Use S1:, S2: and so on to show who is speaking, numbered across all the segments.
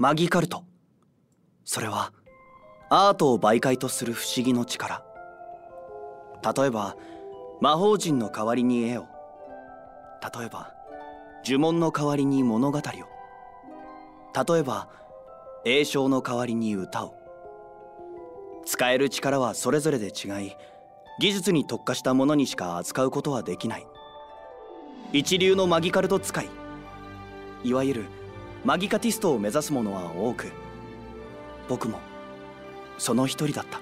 S1: マギカルト。それはアートを媒介とする不思議の力。例えば魔法陣の代わりに絵を。例えば呪文の代わりに物語を。例えば栄唱の代わりに歌を。使える力はそれぞれで違い技術に特化したものにしか扱うことはできない。一流のマギカルト使い。いわゆるマギカティストを目指す者は多く僕もその一人だった。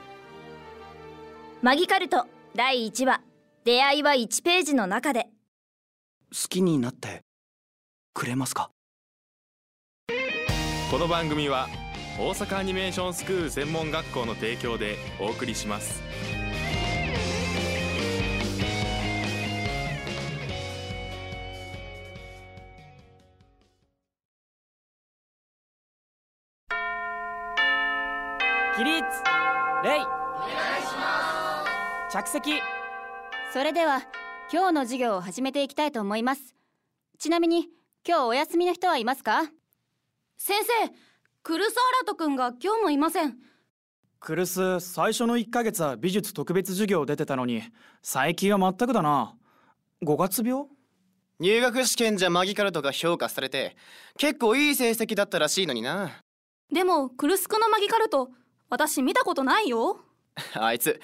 S2: マギカルト第1話出会いは1ページの中で。
S1: 好きになってくれますか？
S3: この番組は大阪アニメーションスクール専門学校の提供でお送りします
S4: 礼お願いします着席。
S5: それでは今日の授業を始めていきたいと思います。ちなみに今日お休みの人はいますか？
S6: 先生クルスアラト君が今日もいません。
S4: クルス最初の1ヶ月は美術特別授業出てたのに最近は全くだな。5月病？
S7: 入学試験じゃマギカルトが評価されて結構いい成績だったらしいのにな。
S6: でもクルスクのマギカルト私見たことないよ。
S7: あいつ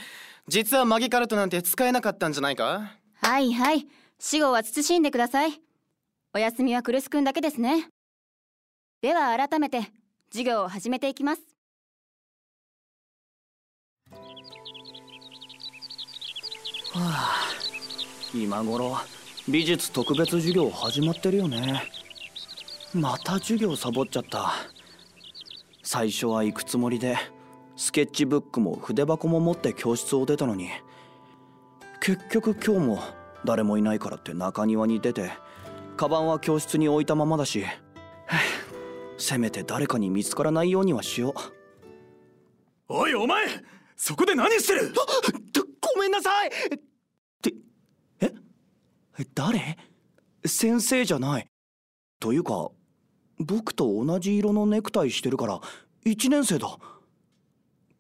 S7: 実はマギカルトなんて使えなかったんじゃないか？
S5: はいはい。死後は慎んでください。お休みはクルスくんだけですね。では改めて授業を始めていきます。
S1: はあ今頃美術特別授業始まってるよね。また授業サボっちゃった。最初は行くつもりでスケッチブックも筆箱も持って教室を出たのに結局今日も誰もいないからって中庭に出てカバンは教室に置いたままだしせめて誰かに見つからないようにはしよう。
S8: おいお前そこで何してる？
S1: ごめんなさい！ってえ？誰？先生じゃない。というか僕と同じ色のネクタイしてるから1年生だ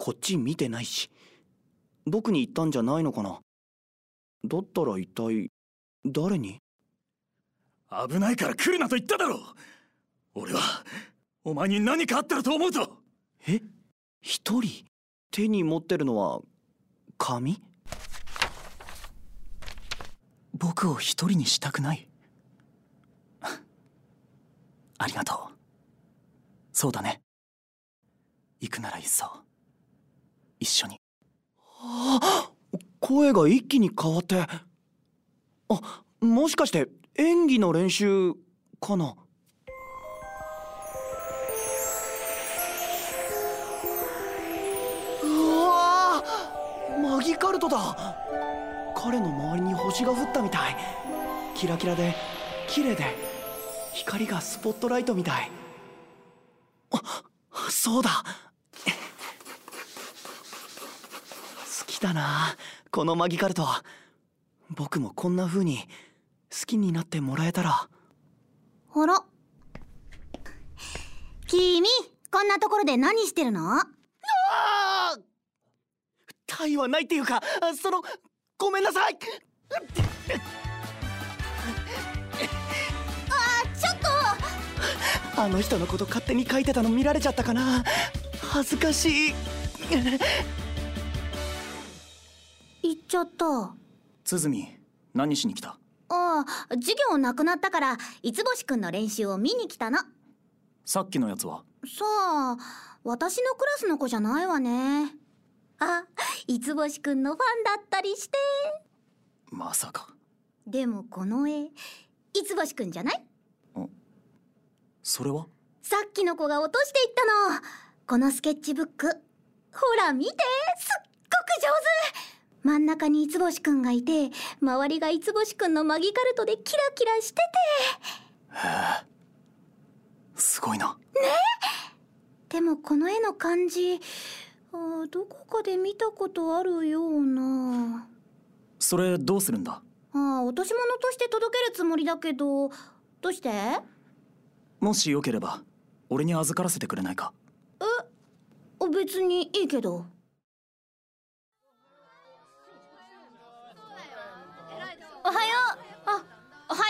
S1: こっち見てないし。僕に言ったんじゃないのかな。だったら一体誰に？
S8: 危ないから来るなと言っただろ俺はお前に何かあったらと思うと。
S1: え？一人？手に持ってるのは紙
S9: 僕を一人にしたくない？ありがとう。そうだね。行くならいっそ一緒に。
S1: あ声が一気に変わって。あもしかして演技の練習かな？うわマギカルトだ。彼の周りに星が降ったみたい。キラキラで綺麗で光がスポットライトみたい。あそうだ好きだな。このマギカルト。僕もこんな風に好きになってもらえたら。
S10: あら。君こんなところで何してるの？あ
S1: あタイはないっていうかそのごめんなさい。
S10: あちょっと。
S1: あの人のこと勝手に書いてたの見られちゃったかな。恥ずかしい
S10: ちゃった
S9: 鼓何しに来た？
S10: ああ授業なくなったから五星くんの練習を見に来たの。
S9: さっきのやつは？
S10: さあ私のクラスの子じゃないわね。あ五星くんのファンだったりして。
S9: まさか。
S10: でもこの絵五星くんじゃない？
S9: それは？
S10: さっきの子が落としていったの。このスケッチブック。ほら見てすっごく上手真ん中に五星くんがいて周りが五星くんのマギカルトでキラキラしてて。
S9: へえすごいな。
S10: ね？でもこの絵の感じあどこかで見たことあるような。
S9: それどうするんだ？
S10: あ落とし物として届けるつもりだけど。どうして？
S9: もしよければ俺に預からせてくれないか？
S10: え？別にいいけど
S6: はよう。あおはよ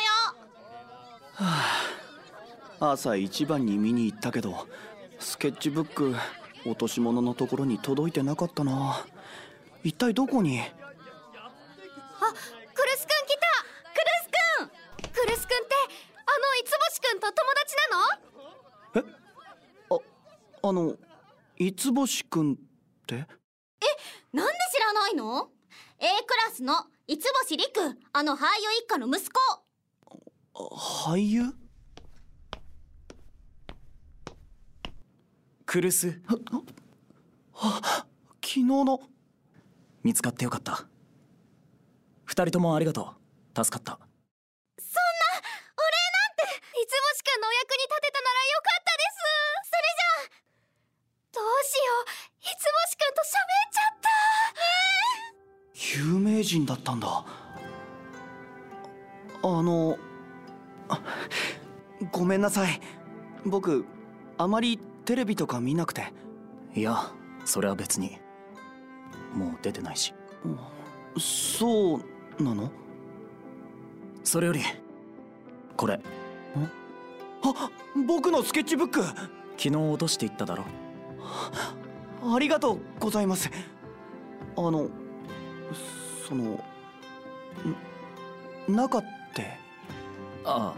S1: 朝一番に見に行ったけどスケッチブック落とし物のところに届いてなかったな。一体どこに？
S6: うあクルスくん来た。クルスくん。クルスくんってあのいつぼしくんと友達なの？
S1: ああの五星くんって？
S6: なんで知らないの？?A クラスのいつぼしりくあの俳優一家の息子。
S1: 俳優？
S9: クルス
S1: 昨日の。
S9: 見つかってよかった。二人ともありがとう。助かった
S1: 名人だったんだ。あのあごめんなさい。僕あまりテレビとか見なくて。
S9: いやそれは別に。もう出てないし。
S1: そうなの？
S9: それよりこれ。
S1: あ僕のスケッチブック。
S9: 昨日落としていっただろ。
S1: ありがとうございます。あのそのん中って？
S9: あ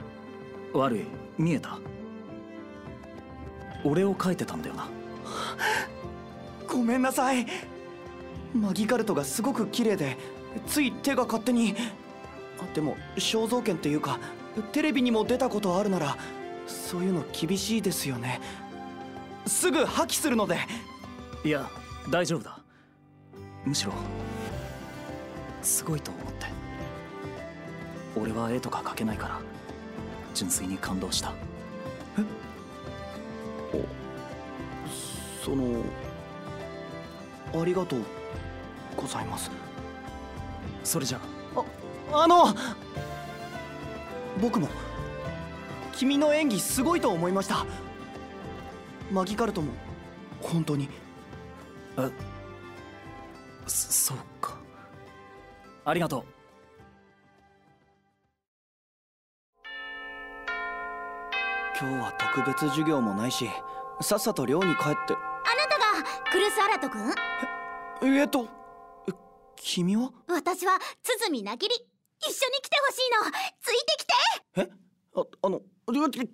S9: あ悪い。見えた。俺を書いてたんだよな。
S1: ごめんなさい。マギカルトがすごく綺麗でつい手が勝手に。あでも肖像権っていうかテレビにも出たことあるならそういうの厳しいですよね。すぐ破棄するので。
S9: いや大丈夫だ。むしろすごいと思って。俺は絵とか描けないから純粋に感動した。
S1: そのありがとうございます。
S9: それじゃ
S1: あ。の僕も君の演技すごいと思いました。マギカルトも本当に。
S9: えそそうかありがとう。
S1: 今日は特別授業もないしさっさと寮に帰って。
S10: あなたがクルスアラト君？
S1: えっと君は？
S10: 私は鼓なぎり。一緒に来てほしいの。ついてきて。
S1: え？ああの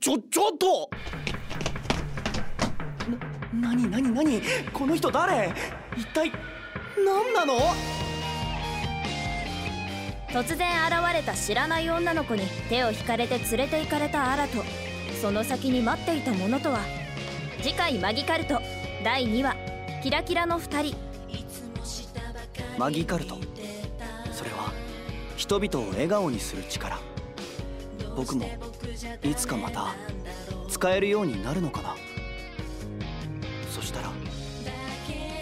S1: ちょちょっと！な何何何？この人誰？一体何なの？
S2: 突然現れた知らない女の子に手を引かれて連れて行かれたアラとその先に待っていたものとは次回マギカルト第2話。キラキラの2人。
S1: マギカルト。それは人々を笑顔にする力。僕もいつかまた使えるようになるのかな。そしたら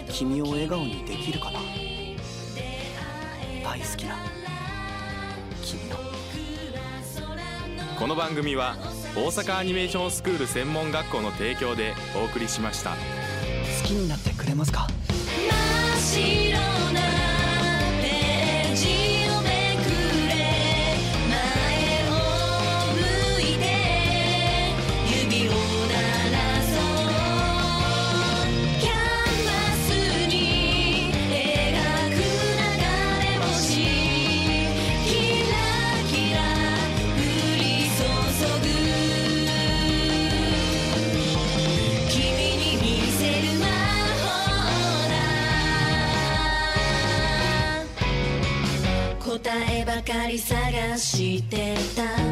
S1: 君を笑顔にできるかな。大好きな。君の
S3: この番組は大阪アニメーションスクール専門学校の提供でお送りしました。
S1: 好きになってくれますか？
S11: してた